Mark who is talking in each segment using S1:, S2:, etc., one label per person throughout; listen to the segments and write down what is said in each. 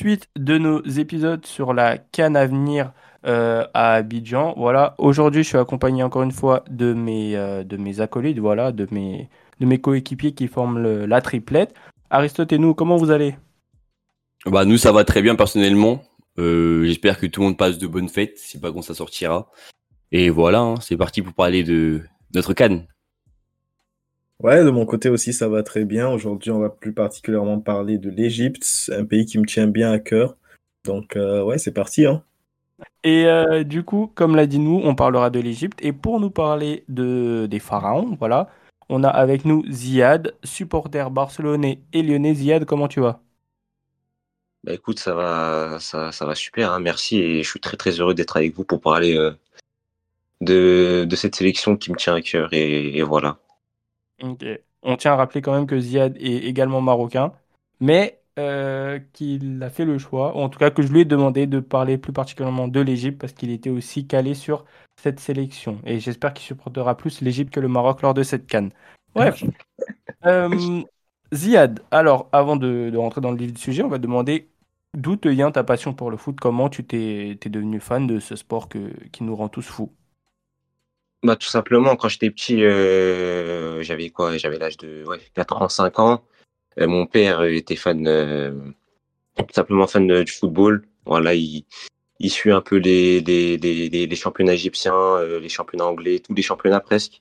S1: suite de nos épisodes sur la canne à venir euh, à Abidjan. Voilà, aujourd'hui, je suis accompagné encore une fois de mes, euh, acolytes, voilà, de mes, de mes coéquipiers qui forment la triplette. Aristote et nous, comment vous allez?
S2: Bah nous, ça va très bien personnellement. Euh, j'espère que tout le monde passe de bonnes fêtes, c'est pas quand ça sortira. Et voilà, hein, c'est parti pour parler de notre canne.
S3: Ouais, de mon côté aussi, ça va très bien. Aujourd'hui, on va plus particulièrement parler de l'Égypte, un pays qui me tient bien à cœur. Donc, euh, ouais, c'est parti. Hein.
S1: Et euh, du coup, comme l'a dit nous, on parlera de l'Égypte. Et pour nous parler de, des pharaons, voilà, on a avec nous Ziad, supporter barcelonais et lyonnais. Ziad, comment tu vas?
S4: Bah écoute, ça va, ça, ça va super, hein, merci et je suis très très heureux d'être avec vous pour parler euh, de, de cette sélection qui me tient à cœur et voilà.
S1: On tient à rappeler quand même que Ziad est également marocain, mais euh, qu'il a fait le choix, ou en tout cas que je lui ai demandé de parler plus particulièrement de l'Égypte parce qu'il était aussi calé sur cette sélection. Et j'espère qu'il supportera plus l'Égypte que le Maroc lors de cette canne. Bref. Euh, Ziad, alors avant de, rentrer dans le vif du sujet, on va demander d'où te vient ta passion pour le foot, comment tu t'es devenu fan de ce sport qui nous rend tous fous?
S4: Bah, tout simplement, quand j'étais petit, euh, j'avais quoi? J'avais l'âge de ouais, 4 ans, 5 ans. Euh, mon père était fan, euh, tout simplement fan du football. Voilà, il, il suit un peu les, les, les, les championnats égyptiens, les championnats anglais, tous les championnats presque.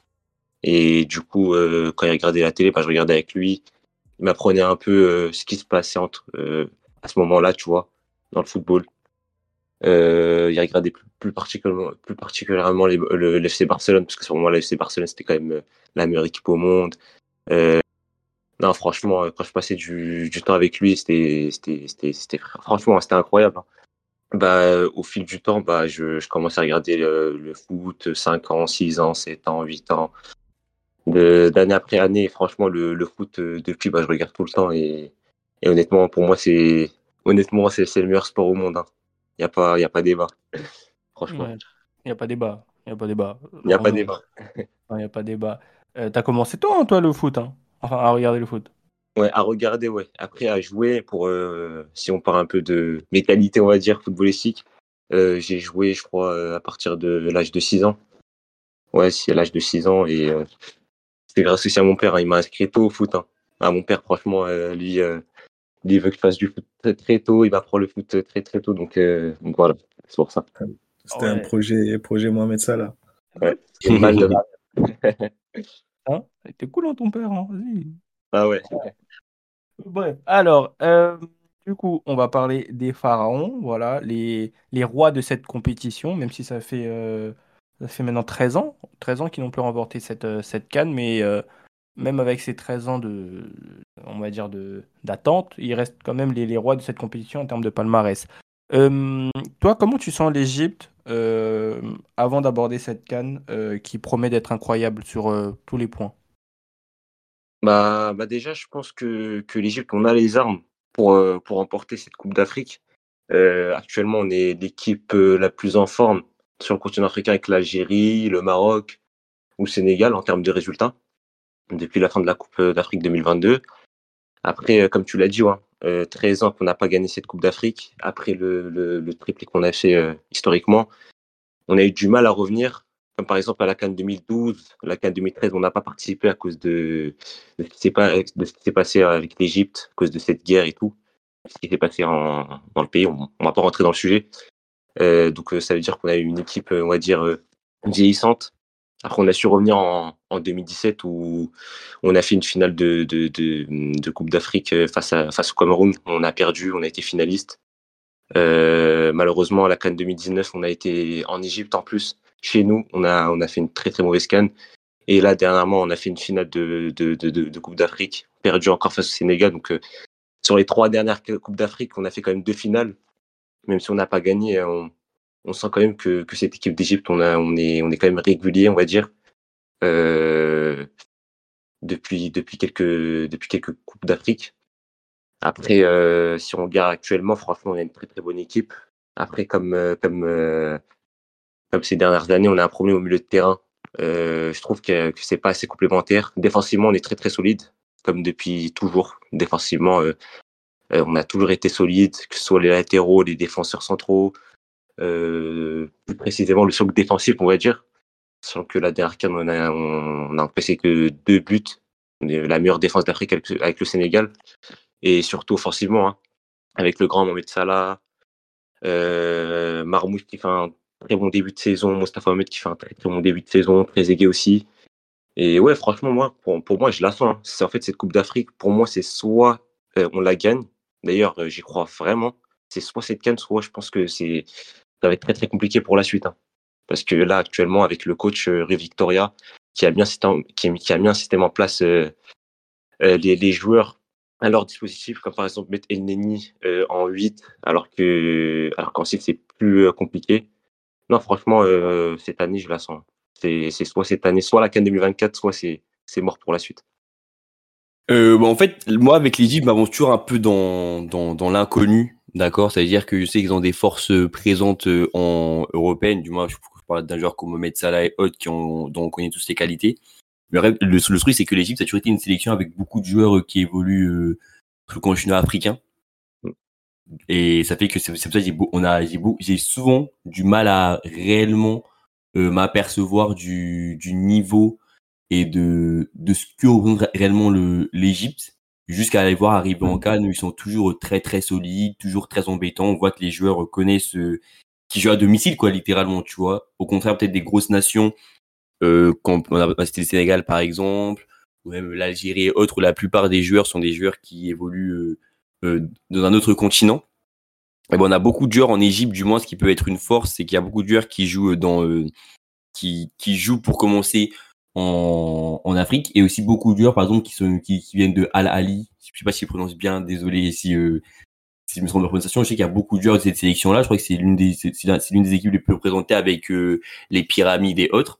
S4: Et du coup, quand il regardait la télé, bah, je regardais avec lui. Il m'apprenait un peu ce qui se passait entre, à ce moment-là, tu vois, dans le football. Euh, il regardait plus, particulièrement, plus particulièrement le, l'FC Barcelone, parce que ce moment-là, l'FC Barcelone, c'était quand même euh, la meilleure équipe au monde. Euh, non, franchement, quand je passais du, du temps avec lui, c'était, franchement, c'était incroyable. Hein. Bah, au fil du temps, bah, je, je commençais à regarder le, le, foot 5 ans, 6 ans, 7 ans, 8 ans. d'année après année, franchement, le, le foot, euh, depuis, bah, je regarde tout le temps et, et honnêtement, pour moi, c'est, honnêtement, c'est, c'est le meilleur sport au monde. Hein. Il n'y a, pas, y a pas débat. Franchement.
S1: Il n'y a pas débat. Il n'y a pas débat.
S4: Il n'y a pas débat.
S1: Il n'y a pas débat. Euh, T'as commencé toi, hein, toi, le foot hein? Enfin, à regarder le foot.
S4: Ouais, à regarder, ouais. Après, à jouer, pour euh, si on parle un peu de mes qualités, on va dire, footballistiques, euh, j'ai joué, je crois, euh, à partir de l'âge de 6 ans. Ouais, c'est à l'âge de 6 ans. Et euh, c'est grâce aussi à mon père. Hein, il m'a inscrit tôt au foot. Hein. Ah, mon père, franchement, lui, il veut que je fasse du foot très, très tôt, il m'apprend le foot très très tôt, donc, euh, donc voilà, c'est pour ça.
S3: C'était un projet, projet Mohamed Salah.
S4: Ouais, c'est mal de
S1: hein? T'es cool, hein, ton père, hein vas-y.
S4: Ah ouais.
S1: Bref, alors, euh, du coup, on va parler des pharaons, voilà, les, les rois de cette compétition, même si ça fait, euh, ça fait maintenant 13 ans, 13 ans qu'ils n'ont plus remporté cette, cette canne, mais euh, même avec ces 13 ans de, on va dire, d'attente, ils restent quand même les, les, rois de cette compétition en termes de palmarès. Euh, toi, comment tu sens l'Égypte euh, avant d'aborder cette canne euh, qui promet d'être incroyable sur tous les points?
S4: Bah, bah déjà, je pense que, que l'Égypte, on a les armes pour, pour remporter cette Coupe d'Afrique. Actuellement, on est l'équipe la plus en forme sur le continent africain avec l'Algérie, le Maroc ou le Sénégal en termes de résultats depuis la fin de la Coupe d'Afrique 2022. Après, comme tu l'as dit, ouais, euh, 13 ans qu'on n'a pas gagné cette Coupe d'Afrique. Après le, le, le triplé qu'on a fait euh, historiquement, on a eu du mal à revenir. Comme par exemple à la Cannes 2012, la Cannes 2013, on n'a pas participé à cause de, de ce qui s'est passé avec l'Égypte, à cause de cette guerre et tout, ce qui s'est passé en, dans le pays. On ne va pas rentrer dans le sujet. Euh, donc ça veut dire qu'on a eu une équipe, on va dire, vieillissante après, on a su revenir en, en 2017 où on a fait une finale de, Coupe d'Afrique euh, face, au Cameroun. On a perdu, on a été finaliste. Euh, malheureusement, à la Cannes 2019, on a été en Égypte en plus. Chez nous, on a, fait une très très mauvaise Cannes. Et là, dernièrement, on a fait une finale de, Coupe d'Afrique, perdu encore face au Sénégal. Donc, euh, sur les trois dernières Coupes d'Afrique, on a fait quand même deux finales. Même si on n'a pas gagné, on sent quand même que, que cette équipe d'Égypte, on, a, on, est, on est quand même régulier, on va dire, euh, depuis, depuis, quelques, depuis quelques Coupes d'Afrique. Après, euh, si on regarde actuellement, franchement, on a une très très bonne équipe. Après, comme, euh, comme, euh, comme ces dernières années, on a un problème au milieu de terrain. Euh, je trouve que, que c'est pas assez complémentaire. Défensivement, on est très très solide, comme depuis toujours. Défensivement, Euh, on a toujours été solide, que ce soit les latéraux, les défenseurs centraux, euh, plus précisément le socle défensif, on va dire. Sans que la dernière canne, on a, on, que deux buts. La meilleure défense d'Afrique avec, le Sénégal. Et surtout offensivement, hein, avec le grand Mohamed Salah, euh, Marmouche qui fait un très bon début de saison, Mostafa Mohamed qui fait un très, bon début de saison, très aigué aussi. Et ouais, franchement, moi, pour, moi, je la sens. Hein. C'est en fait cette Coupe d'Afrique. Pour moi, c'est soit euh, on la gagne. D'ailleurs, euh, j'y crois vraiment. C'est soit cette canne, soit je pense que c'est ça va être très très compliqué pour la suite. Hein. Parce que là, actuellement, avec le coach euh, Victoria, qui a bien qui, a mis un système en place, euh, les, les, joueurs à leur dispositif, comme par exemple mettre El Neni en 8, alors que alors qu'ensuite c'est plus compliqué. Non, franchement, cette année, je la sens. C'est soit cette année, soit la CAN 2024, soit c'est mort pour la suite.
S2: Euh, bah, en fait, moi, avec l'Égypte, je m'avance toujours un peu dans, dans l'inconnu, d'accord C'est-à-dire que je sais qu'ils ont des forces présentes euh, en européenne, du moins, je, parle d'un joueur comme Mohamed Salah et autres qui ont, dont on connaît tous ses qualités. Le, le, le truc, c'est que l'Égypte a toujours été une sélection avec beaucoup de joueurs euh, qui évoluent euh, sur le continent africain. Et ça fait que c'est pour ça que j'ai on a j'ai souvent du mal à réellement euh, m'apercevoir du, du niveau et de, de ce que représente réellement l'Égypte jusqu'à aller voir arriver en Cannes où ils sont toujours très très solides, toujours très embêtants. On voit que les joueurs connaissent euh, qui jouent à domicile quoi littéralement, tu vois. Au contraire peut-être des grosses nations euh, comme on a cité le Sénégal par exemple ou même l'Algérie et autres où la plupart des joueurs sont des joueurs qui évoluent euh, euh dans un autre continent. Et bon, on a beaucoup de joueurs en Égypte, du moins, ce qui peut être une force, c'est qu'il y a beaucoup de joueurs qui jouent dans, euh, qui, qui jouent pour commencer en, en, Afrique et aussi beaucoup de joueurs par exemple qui sont qui, qui viennent de Al Ali je sais pas si je prononce bien désolé si euh, si je me trompe de prononciation. Je sais qu'il y a beaucoup de joueurs de cette sélection là je crois que c'est l'une des c'est l'une des équipes les plus représentées avec euh, les pyramides et autres.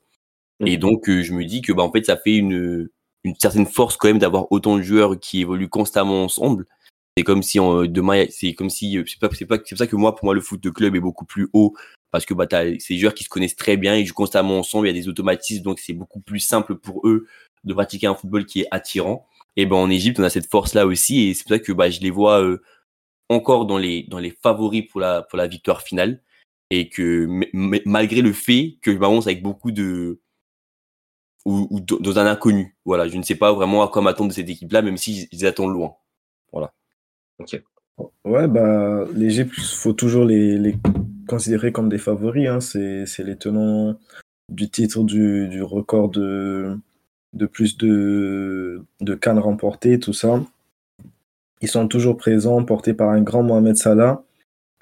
S2: Mm. et donc euh, je me dis que bah en fait ça fait une une certaine force quand même d'avoir autant de joueurs qui évoluent constamment ensemble. C'est comme si en, demain c'est comme si c'est pas c'est pas c'est pour ça que moi pour moi le foot de club est beaucoup plus haut parce que bah, des joueurs qui se connaissent très bien, ils jouent constamment ensemble, il y a des automatismes, donc c'est beaucoup plus simple pour eux de pratiquer un football qui est attirant. Et ben en Égypte, on a cette force-là aussi, et c'est pour ça que bah, je les vois euh, encore dans les, dans les favoris pour la, pour la victoire finale, et que malgré le fait que je m'avance avec beaucoup de... Ou, ou, dans un inconnu. Voilà, je ne sais pas vraiment à quoi m'attendre de cette équipe-là, même si attendent loin. Voilà.
S3: Ok. Ouais, bah, l'Égypte, faut toujours les, les considérés comme des favoris. Hein. C'est les tenants du titre du, du record de, de plus de, de cannes remportées, tout ça. Ils sont toujours présents, portés par un grand Mohamed Salah.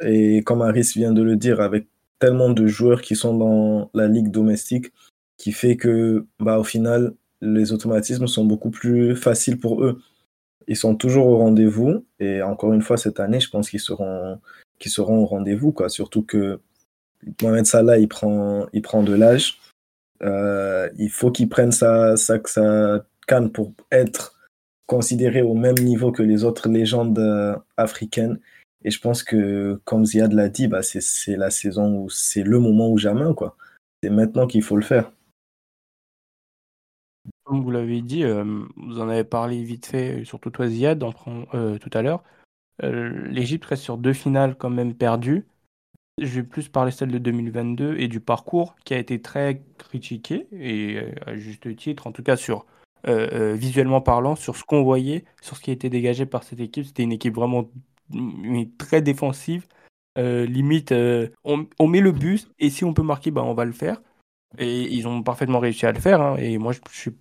S3: Et comme Aris vient de le dire, avec tellement de joueurs qui sont dans la ligue domestique, qui fait que, bah, au final, les automatismes sont beaucoup plus faciles pour eux. Ils sont toujours au rendez-vous. Et encore une fois, cette année, je pense qu'ils seront, qui seront au rendez-vous, quoi. Surtout que Mohamed Salah, il prend, il prend de l'âge. Euh, il faut qu'il prenne sa, sa, canne pour être considéré au même niveau que les autres légendes euh, africaines. Et je pense que, comme Ziad l'a dit, bah, c'est la saison où c'est le moment ou jamais, quoi. C'est maintenant qu'il faut le faire.
S1: Comme vous l'avez dit, euh, vous en avez parlé vite fait, surtout toi Ziad, tout à l'heure. Euh, L'Égypte reste sur deux finales quand même perdues. Je vais plus parler celle de 2022 et du parcours qui a été très critiqué, et euh, à juste titre, en tout cas sur euh, visuellement parlant, sur ce qu'on voyait, sur ce qui a été dégagé par cette équipe. C'était une équipe vraiment très défensive. limite, on, met le but et si on peut marquer, bah, on va le faire. Et ils ont parfaitement réussi à le faire. Hein. et moi, je suis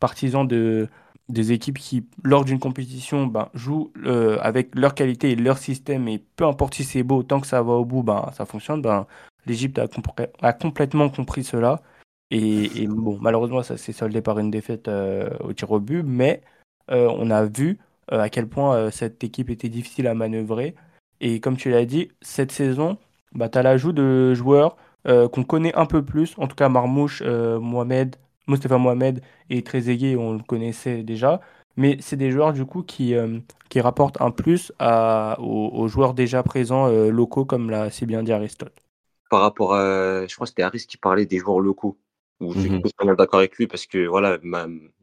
S1: partisan de, des équipes qui, lors d'une compétition, ben, jouent euh, avec leur qualité et leur système, et peu importe si c'est beau, tant que ça va au bout, ben, ça fonctionne. Ben, L'Égypte a, complètement compris cela. Et, bon, malheureusement, ça s'est soldé par une défaite euh, au tir au but, mais euh, on a vu à quel point cette équipe était difficile à manœuvrer. Et comme tu l'as dit, cette saison, tu as l'ajout de joueurs qu'on connaît un peu plus, en tout cas Marmouche, Mohamed, Mostafa Mohamed et Trezeguet, on le connaissait déjà. Mais c'est des joueurs du coup qui, euh, qui rapportent un plus à, aux, joueurs déjà présents euh, locaux, comme l'a si bien dit Aristote.
S4: Par rapport à, je crois que c'était Aris qui parlait des joueurs locaux. Je suis totalement d'accord avec lui parce que voilà,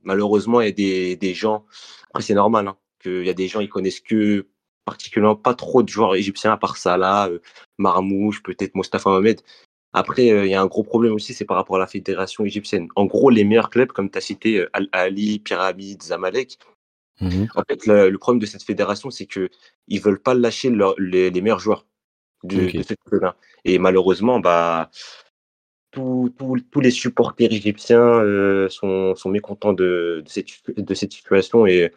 S4: malheureusement, il y a des, des gens, après c'est normal, hein, qu'il y a des gens, ils connaissent que particulièrement pas trop de joueurs égyptiens à part Salah, euh, Marmouche, peut-être Mostafa Mohamed. Après, il y a un gros problème aussi, c'est par rapport à la fédération égyptienne. En gros, les meilleurs clubs, comme tu as cité Al-Ali, Pyramide, Zamalek,
S2: Mhm.
S4: en fait, le, le problème de cette fédération, c'est que ils veulent pas lâcher leur- les, les meilleurs joueurs de cette là Et malheureusement, bah, tous les supporters égyptiens euh, sont, sont mécontents de, de cette, de cette situation. Et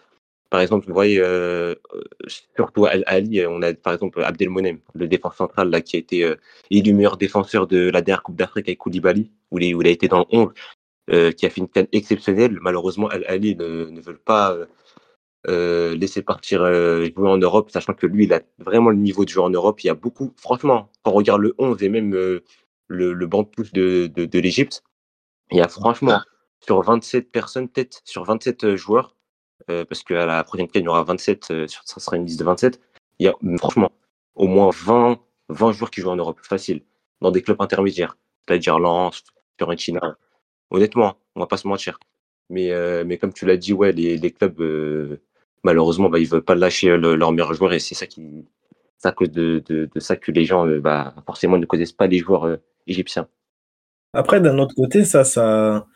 S4: par exemple, vous voyez, euh, euh, surtout Al Ali, on a par exemple Abdelmonem, le défenseur central là, qui a été euh, élu meilleur défenseur de la dernière Coupe d'Afrique avec Koulibaly, où il, est- où il a été dans le 11, euh, qui a fait une canne exceptionnelle. Malheureusement, Al Ali ne, ne veut pas. euh, euh, laisser partir euh, jouer en Europe, sachant que lui, il a vraiment le niveau de jouer en Europe. Il y a beaucoup, franchement, quand on regarde le 11 et même euh, le, le banc de touche de, de, de l'Égypte, il y a franchement, sur 27 personnes, peut-être sur 27 euh, joueurs, euh, parce qu'à la prochaine canne, il y aura 27, euh, ça sera une liste de 27, il y a franchement au moins 20, 20 joueurs qui jouent en Europe, facile, dans des clubs intermédiaires, c'est-à-dire Lens, Fiorentina. Honnêtement, on va pas se mentir. Mais, euh, mais comme tu l'as dit, ouais, les, clubs, malheureusement, bah, ils veulent pas lâcher le- leurs meilleurs joueurs et c'est ça qui, à cause de, ça que les gens, bah, forcément, ne connaissent pas les joueurs égyptiens.
S3: Après, d'un autre côté, ça, ça,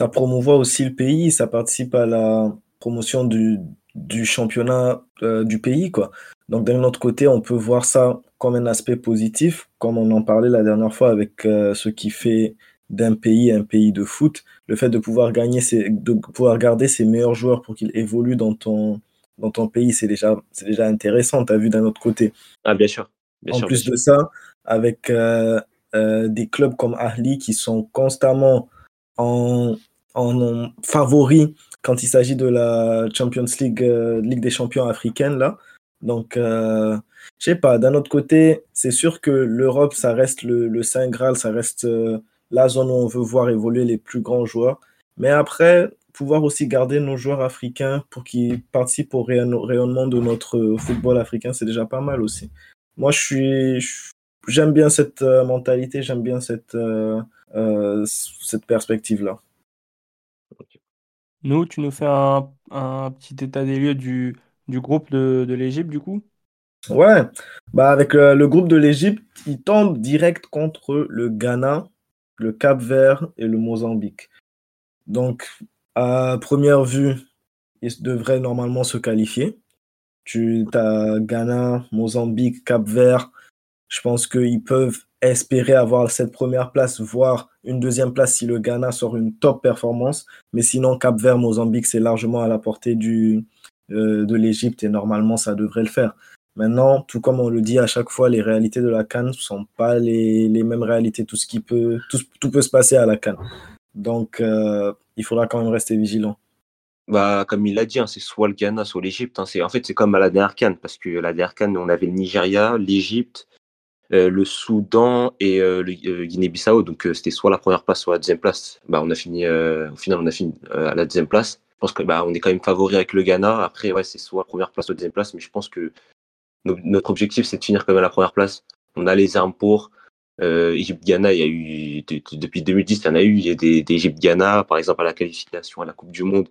S3: ça promouvoit aussi le pays, ça participe à la promotion du, du championnat euh, du pays, quoi. Donc, d'un autre côté, on peut voir ça comme un aspect positif, comme on en parlait la dernière fois avec euh, ce qui fait d'un pays un pays de foot, le fait de pouvoir gagner, ses, de pouvoir garder ses meilleurs joueurs pour qu'ils évoluent dans ton, dans ton pays, c'est déjà, c'est déjà intéressant, tu as vu d'un autre côté.
S4: Ah, bien sûr. Bien
S3: en
S4: sûr,
S3: plus
S4: bien
S3: de
S4: sûr.
S3: ça, avec euh, des clubs comme Ahly qui sont constamment en, en, en favoris quand il s'agit de la Champions League, euh, Ligue des champions africaine, là. Donc, euh, je sais pas, d'un autre côté, c'est sûr que l'Europe, ça reste le, le Saint Graal, ça reste euh, la zone où on veut voir évoluer les plus grands joueurs. Mais après, pouvoir aussi garder nos joueurs africains pour qu'ils participent au rayon- rayonnement de notre football africain, c'est déjà pas mal aussi. Moi, je suis, j'aime bien cette euh, mentalité, j'aime bien cette, euh, cette perspective-là.
S1: Nous, tu nous fais un, un petit état des lieux du, du groupe de, de l'Égypte, du coup?
S3: Ouais, bah avec le groupe de l'Égypte, il tombe direct contre le Ghana, le Cap-Vert et le Mozambique. Donc, à première vue, ils devraient normalement se qualifier. Tu as Ghana, Mozambique, Cap-Vert. Je pense qu'ils peuvent espérer avoir cette première place, voire une deuxième place si le Ghana sort une top performance. Mais sinon, Cap-Vert, Mozambique, c'est largement à la portée du, euh, de l'Égypte et normalement, ça devrait le faire. Maintenant, tout comme on le dit à chaque fois, les réalités de la Cannes ne sont pas les, les mêmes réalités. Tout, ce qui peut, tout, tout peut se passer à la Cannes. Donc, euh, il faudra quand même rester vigilant.
S4: Bah, comme il l'a dit, hein, c'est soit le Ghana, soit l'Égypte. hein. En fait, c'est comme à la dernière CAN, parce que la dernière CAN, on avait le Nigeria, l'Égypte, euh, le Soudan et euh, le euh, Guinée-Bissau. Donc, euh, c'était soit la première place, soit la deuxième place. Bah, on a fini, au final, on a fini à la deuxième place. Je pense que bah, on est quand même favori avec le Ghana. Après, ouais, c'est soit première place, soit deuxième place. Mais je pense que no- notre objectif, c'est de finir quand même à la première place. On a les armes pour. Euh, Égypte-Ghana, il y a eu, de- de- depuis 2010, il y en a eu, il y a des, des Égypte-Ghana, par exemple, à la qualification à la Coupe du Monde,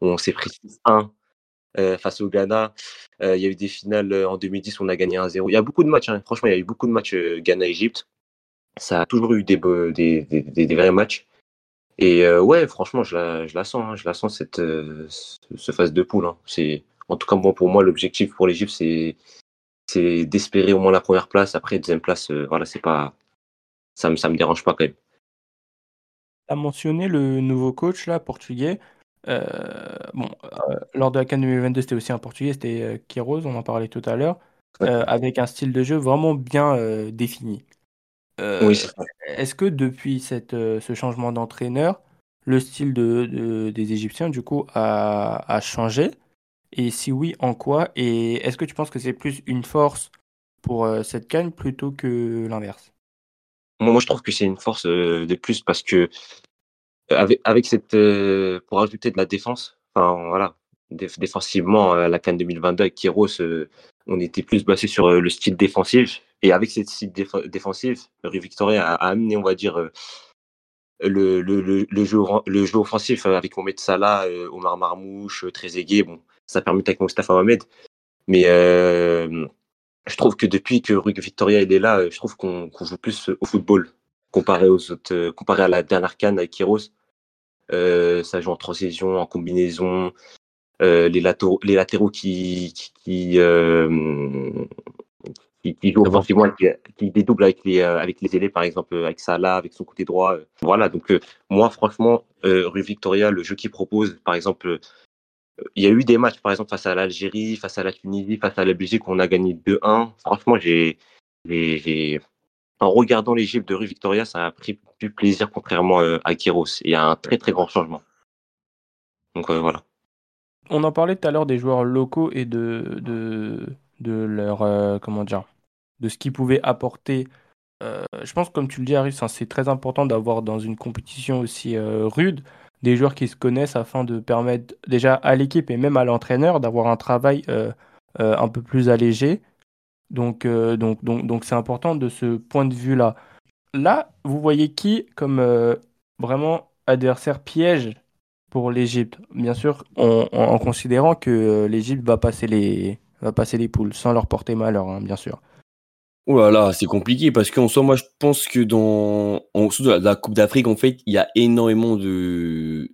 S4: on s'est pris 6-1 euh, face au Ghana. Euh, il y a eu des finales euh, en 2010, on a gagné 1-0. Il y a beaucoup de matchs, hein. franchement, il y a eu beaucoup de matchs Ghana-Égypte. Ça a toujours eu des, des, des, des- vrais matchs. Et ouais, franchement, je la, je la sens, hein, je la sens cette, ce, phase de poule. hein. C'est, en tout cas, bon, pour moi, l'objectif pour l'Égypte, c'est, c'est d'espérer au moins la première place. Après, deuxième place, voilà, c'est pas, ça me, ça me dérange pas quand même.
S1: Tu as mentionné le nouveau coach là, portugais. Euh, bon, euh, lors de la CAN 2022, c'était aussi un portugais, c'était euh, Queiroz, on en parlait tout à l'heure, euh, avec un style de jeu vraiment bien défini.
S4: Oui,
S1: est-ce que depuis cette, ce changement d'entraîneur, le style de, de- des Égyptiens, du coup, a, a changé? Et si oui, en quoi? Et est-ce que tu penses que c'est plus une force pour cette CAN plutôt que l'inverse?
S4: Moi, moi, je trouve que c'est une force de plus parce que avec, avec cette, euh, pour ajouter de la défense, enfin voilà, déf- défensivement, euh, la CAN 2022 avec Kairos, euh, on était plus basé sur euh, le style défensif. Et avec cette style déf- défensif, Rui Victoria a, amené, on va dire, euh, le, le, le, jeu, le jeu offensif euh, avec Mohamed Salah, euh, Omar Marmouche, euh, Trezeguet. Bon, ça permet avec Mostafa Mohamed. Mais euh, je trouve que depuis que Rui Victoria est là, je trouve qu'on joue plus au football comparé aux autres, comparé à la dernière canne avec Kiros. Ça joue en transition, en combinaison. les, latéraux, les latéraux qui, qui, qui, qui joue offensivement, qui, qui, dédouble avec les, euh, avec les ailés, par exemple, euh, avec Salah, avec son côté droit. Euh. Voilà, donc moi, franchement, Rue Victoria, le jeu qu'il propose, par exemple, il y a eu des matchs, par exemple, face à l'Algérie, face à la Tunisie, face à la Belgique, où on a gagné 2-1. Franchement, j'ai, en regardant l'Égypte de Rue Victoria, ça a pris du plaisir, contrairement à Kiros. Il y a un très, très grand changement. Donc voilà.
S1: On en parlait tout à l'heure des joueurs locaux et de, de, de leur euh, comment dire de ce qu'ils pouvaient apporter. Euh, je pense, comme tu le dis, Harry, c'est très important d'avoir dans une compétition aussi euh, rude des joueurs qui se connaissent afin de permettre déjà à l'équipe et même à l'entraîneur d'avoir un travail un peu plus allégé. Donc, donc, donc, c'est important de ce point de vue-là. Là, vous voyez qui comme vraiment adversaire piège pour l'Égypte? Bien sûr, en considérant que l'Égypte va passer les, poules sans leur porter malheur, hein, bien sûr.
S2: Oh là là, c'est compliqué parce qu'en soi, moi, je pense que dans la, Coupe d'Afrique, en fait, il y a énormément de,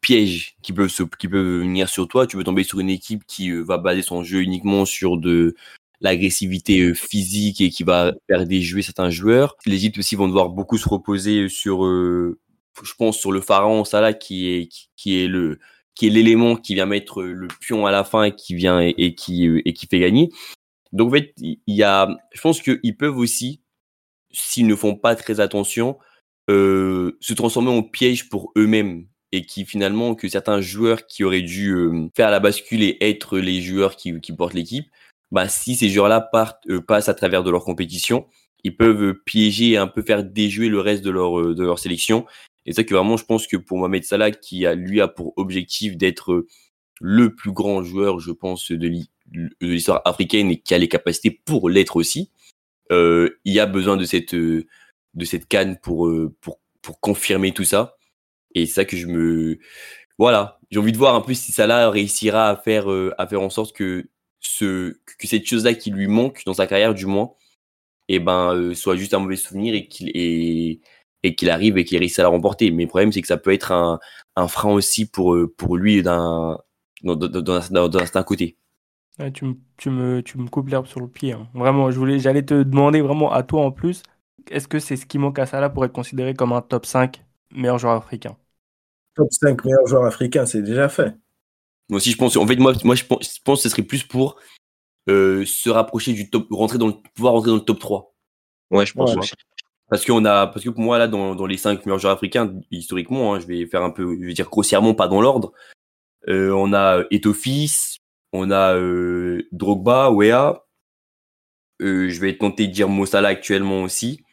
S2: pièges qui peuvent, venir sur toi. Tu peux tomber sur une équipe qui euh, va baser son jeu uniquement sur de l'agressivité euh, physique et qui va faire déjouer certains joueurs. L'Égypte aussi vont devoir beaucoup se reposer sur, euh, je pense, sur le pharaon Salah qui est, qui est le, qui est l'élément qui vient mettre le pion à la fin et qui vient et, qui et qui fait gagner. Donc en fait, il y a, je pense qu'ils peuvent aussi, s'ils ne font pas très attention, euh, se transformer en piège pour eux-mêmes et qui finalement que certains joueurs qui auraient dû euh, faire la bascule et être les joueurs qui portent l'équipe, bah si ces joueurs-là partent euh, passent à travers de leur compétition, ils peuvent piéger et un peu faire déjouer le reste de leur leur sélection et c'est ça que vraiment, je pense que pour Mohamed Salah, qui a, lui a pour objectif d'être le plus grand joueur, je pense, de l'histoire africaine et qui a les capacités pour l'être aussi, euh, il y a besoin de cette, de cette canne pour, pour, pour confirmer tout ça. Et c'est ça que je me, voilà, j'ai envie de voir un peu si Salah réussira à faire, à faire en sorte que ce, que cette chose-là qui lui manque dans sa carrière, du moins, et eh ben, soit juste un mauvais souvenir et qu'il et qu'il arrive et qu'il réussisse à la remporter. Mais le problème, c'est que ça peut être un, un frein aussi pour, euh, pour lui d'un, d'un certain côté.
S1: tu, me, tu, me, tu me coupes l'herbe sur le pied. Hein. Vraiment, je voulais, j'allais te demander vraiment à toi en plus, est-ce que c'est ce qui manque à Salah pour être considéré comme un top 5 meilleur joueur africain?
S3: Top 5 meilleur joueur africain, c'est déjà fait.
S2: Moi aussi, je pense. En fait, moi, moi je, pense, je pense que ce serait plus pour euh, se rapprocher du top, rentrer dans le, pouvoir rentrer dans le top 3.
S4: Ouais, je pense aussi.
S2: Parce qu'on a, parce que pour moi là, dans, dans les cinq meilleurs joueurs africains historiquement, hein, je vais faire un peu, je vais dire grossièrement, pas dans l'ordre. Euh, on a Etofis, on a euh, Drogba, Wea. Euh, je vais tenter de dire Mossala actuellement aussi.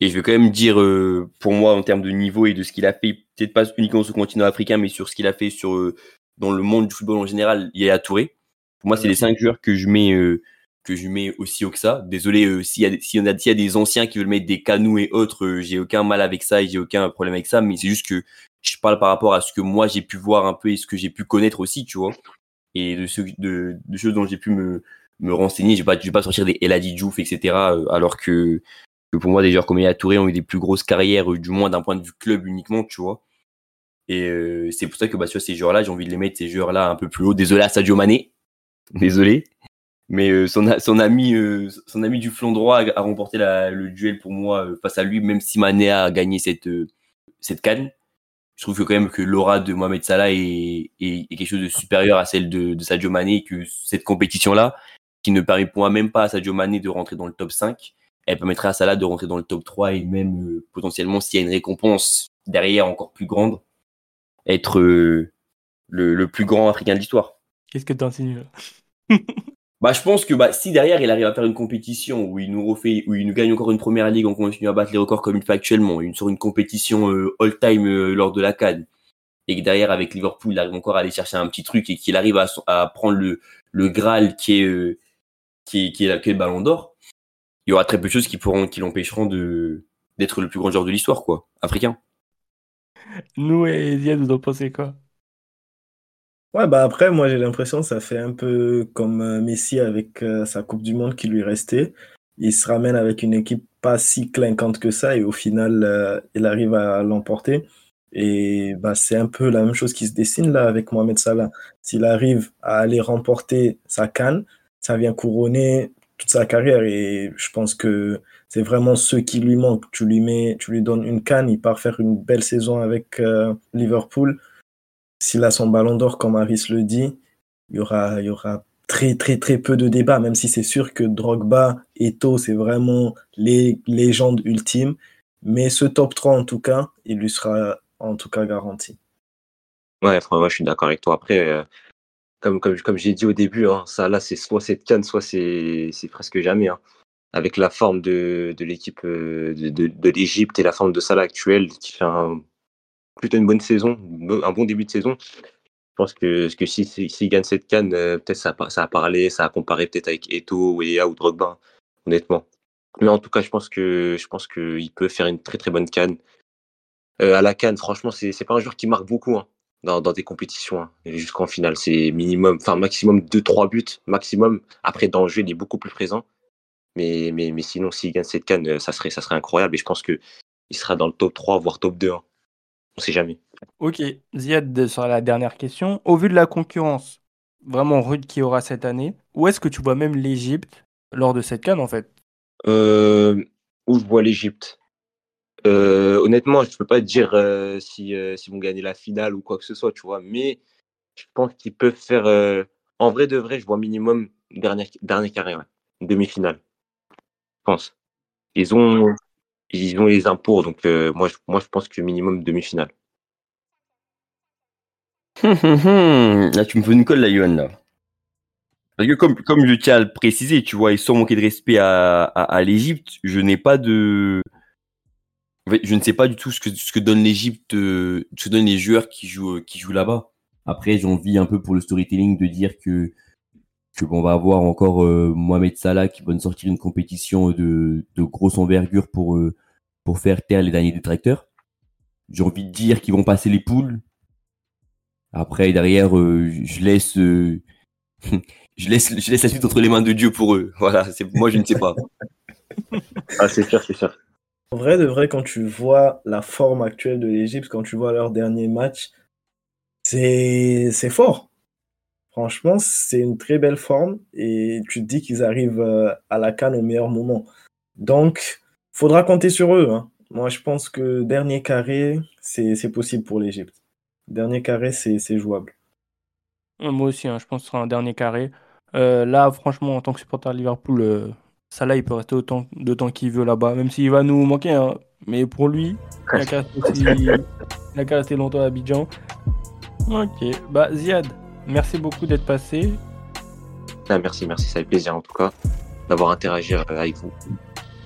S2: Et je vais quand même dire, euh, pour moi, en termes de niveau et de ce qu'il a fait, peut-être pas uniquement sur le continent africain, mais sur ce qu'il a fait sur euh, dans le monde du football en général, il a Touré. Pour moi, c'est les cinq joueurs que je mets que je mets aussi haut que ça. Désolé euh, s'il y, a, s'il y, a, y des anciens qui veulent mettre des canaux et autres, euh, j'ai aucun mal avec ça et j'ai aucun problème avec ça, mais c'est juste que je parle par rapport à ce que moi j'ai pu voir un peu et ce que j'ai pu connaître aussi, tu vois, et de, ce, de, de choses dont j'ai pu me, me renseigner. Je vais pas, je vais pas sortir des Eladi Diouf, etc., euh, alors que, que pour moi, des joueurs comme Yaya Touré ont eu des plus grosses carrières, du moins d'un point de vue club uniquement, tu vois. Et c'est pour ça que bah, sur ces joueurs-là, j'ai envie de les mettre, ces joueurs-là, un peu plus haut. Désolé à Sadio Mané. Désolé. Mais euh, son, son, ami, euh, son ami du flanc droit a, remporté la, le duel pour moi euh, face à lui, même si Mané a gagné cette, cette canne. Je trouve que quand même que l'aura de Mohamed Salah est, est, quelque chose de supérieur à celle de, de Sadio Mané, que cette compétition-là, qui ne permet pour moi même pas à Sadio Mané de rentrer dans le top 5, elle permettrait à Salah de rentrer dans le top 3 et même potentiellement, s'il y a une récompense derrière encore plus grande, être le, le plus grand Africain de l'histoire.
S1: Qu'est-ce que tu insinues
S2: Bah, je pense que bah, si derrière il arrive à faire une compétition où il nous refait, où il nous gagne encore une première ligue, on continue à battre les records comme il fait actuellement, une sur une compétition euh, all-time euh, lors de la CAN, et que derrière avec Liverpool il arrive encore à aller chercher un petit truc et qu'il arrive à, à, prendre le, le Graal qui est, euh, qui est, qui est, qui est le Ballon d'Or, il y aura très peu de choses qui pourront, qui l'empêcheront de d'être le plus grand joueur de l'histoire, quoi, africain.
S1: Nous et Ziad, vous en quoi?
S3: Ouais, bah après, moi j'ai l'impression que ça fait un peu comme euh, Messi avec euh, sa Coupe du Monde qui lui restait. Il se ramène avec une équipe pas si clinquante que ça et au final, euh, il arrive à l'emporter. Et bah, c'est un peu la même chose qui se dessine là avec Mohamed Salah. S'il arrive à aller remporter sa canne, ça vient couronner toute sa carrière et je pense que c'est vraiment ce qui lui manque. Tu lui mets, tu lui donnes une canne, il part faire une belle saison avec Liverpool s'il a son ballon d'or, comme Harris le dit, il y aura, il y aura très, très, très peu de débats, même si c'est sûr que Drogba, Eto, c'est vraiment les légendes ultimes. Mais ce top 3, en tout cas, il lui sera en tout cas garanti.
S4: Ouais, moi, je suis d'accord avec toi. Après, euh, comme, comme, comme j'ai dit au début, hein, ça là, c'est soit cette canne, soit c'est presque jamais. Hein. Avec la forme de, de l'équipe euh, de, de, l'Égypte et la forme de Salah actuelle, qui fait plutôt une bonne saison, un bon début de saison. Je pense que, que s'il si, si, gagne cette canne, euh, peut-être ça, ça a parlé, ça a comparé peut-être avec Eto, Wea ou Drogba, honnêtement. Mais en tout cas, je pense que je pense qu'il peut faire une très très bonne canne. Euh, à la canne, franchement, c'est pas un joueur qui marque beaucoup hein, dans, dans des compétitions. Hein, Jusqu'en finale, c'est minimum, enfin maximum 2-3 buts, maximum. Après, dans le jeu, il est beaucoup plus présent. Mais, mais, mais sinon, s'il gagne cette canne, euh, ça serait, ça serait incroyable. Et je pense qu'il sera dans le top 3, voire top 2. Hein. On sait jamais.
S1: Ok, Ziad, sur la dernière question. Au vu de la concurrence vraiment rude qu'il y aura cette année, où est-ce que tu vois même l'Égypte lors de cette canne en fait?
S4: Euh, Où je vois l'Égypte? Euh, Honnêtement, je ne peux pas te dire euh, si euh, s'ils vont gagner la finale ou quoi que ce soit, tu vois. Mais je pense qu'ils peuvent faire. euh, en vrai de vrai, je vois minimum dernier, carré, ouais. demi-finale. Je pense. Ils ont, ils ont les impôts, donc moi, je, moi je pense que minimum demi-finale.
S2: Hum, hum, hum. Là, tu me fais une colle, là, Yohan, là. Parce que comme, comme je tiens à le préciser, tu vois, et sans manquer de respect à, à, à l'Égypte, je n'ai pas de... Je ne sais pas du tout ce que, ce que donne l'Égypte, euh, ce que donnent les joueurs qui jouent, qui jouent là-bas. Après, j'ai envie un peu pour le storytelling de dire que, que on va avoir encore euh, Mohamed Salah qui va nous sortir une compétition de, de grosse envergure pour, euh, pour faire taire les derniers détracteurs. J'ai envie de dire qu'ils vont passer les poules. Après, derrière, euh, je laisse, euh, je laisse, je laisse la suite entre les mains de Dieu pour eux. Voilà, c'est moi, je ne sais pas.
S4: Ah, c'est sûr, c'est sûr.
S3: En vrai, de vrai, quand tu vois la forme actuelle de l'Égypte, quand tu vois leur dernier match, c'est fort. Franchement, c'est une très belle forme et tu te dis qu'ils arrivent euh, à la canne au meilleur moment. Donc, faudra compter sur eux. Hein. Moi, je pense que dernier carré, c'est possible pour l'Égypte. Dernier carré, c'est jouable.
S1: Moi aussi, hein, je pense que ce sera un dernier carré. Euh, là, franchement, en tant que supporter de Liverpool, euh, Salah, il peut rester autant de temps qu'il veut là-bas, même s'il va nous manquer. hein. Mais pour lui, il a qu'à rester, aussi- longtemps à Abidjan. Ok, bah Ziad, merci beaucoup d'être passé.
S4: Ah, merci, merci, ça fait plaisir en tout cas d'avoir interagi euh, avec vous.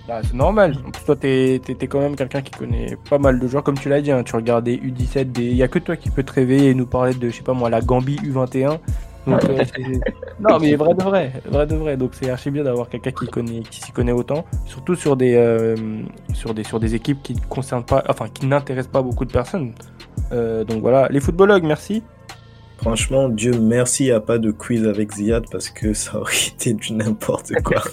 S1: Bah, c'est normal. En plus, toi, t'es, t'es- t'es quand même quelqu'un qui connaît pas mal de joueurs, comme tu l'as dit. hein. Tu regardes des U17, des... il y a que toi qui peux te réveiller et nous parler de, je sais pas moi, la Gambie U21. Donc, euh, non, mais vrai de vrai, vrai de vrai. Donc, c'est archi bien d'avoir quelqu'un qui connaît, qui s'y connaît autant, surtout sur des, euh, sur des, sur des équipes qui ne concernent pas, enfin, qui n'intéressent pas beaucoup de personnes. Euh, donc voilà, les footballogues, merci.
S3: Franchement, Dieu merci, il n'y a pas de quiz avec Ziad parce que ça aurait été du n'importe quoi.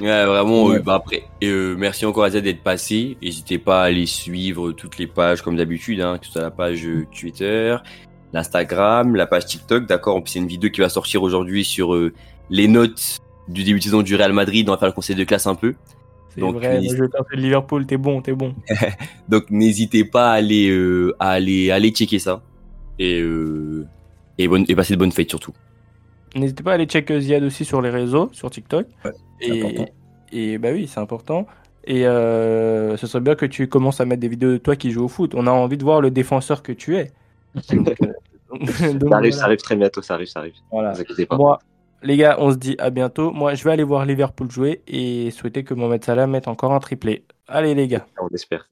S2: Ouais, vraiment,
S3: Ouais.
S2: euh, bah après, et, euh, merci encore à Z d'être passé. N'hésitez pas à aller suivre toutes les pages comme d'habitude, hein, que ce soit la page euh, Twitter, l'Instagram, la page TikTok, d'accord. En plus, c'est une vidéo qui va sortir aujourd'hui sur euh, les notes du début de saison du Real Madrid. On va faire le conseil de classe un peu.
S1: C'est
S2: Donc,
S1: vrai, je de Liverpool, t'es bon, t'es bon.
S2: Donc, n'hésitez pas à aller, euh, à aller, à aller checker ça. Et, euh, et, bonne, et passer de bonnes fêtes surtout.
S1: N'hésitez pas à aller checker Ziad aussi sur les réseaux, sur TikTok.
S3: Ouais,
S1: et, et bah oui, c'est important. Et euh, ce serait bien que tu commences à mettre des vidéos de toi qui joue au foot. On a envie de voir le défenseur que tu es. Donc, euh, donc
S4: Ça arrive,
S1: voilà.
S4: ça arrive très bientôt, ça arrive, ça arrive.
S1: Voilà.
S4: Ne vous inquiétez pas.
S1: Moi, les gars, on se dit à bientôt. Moi, je vais aller voir Liverpool jouer et souhaiter que Mohamed Salah mette encore un triplé. Allez les gars.
S4: On espère.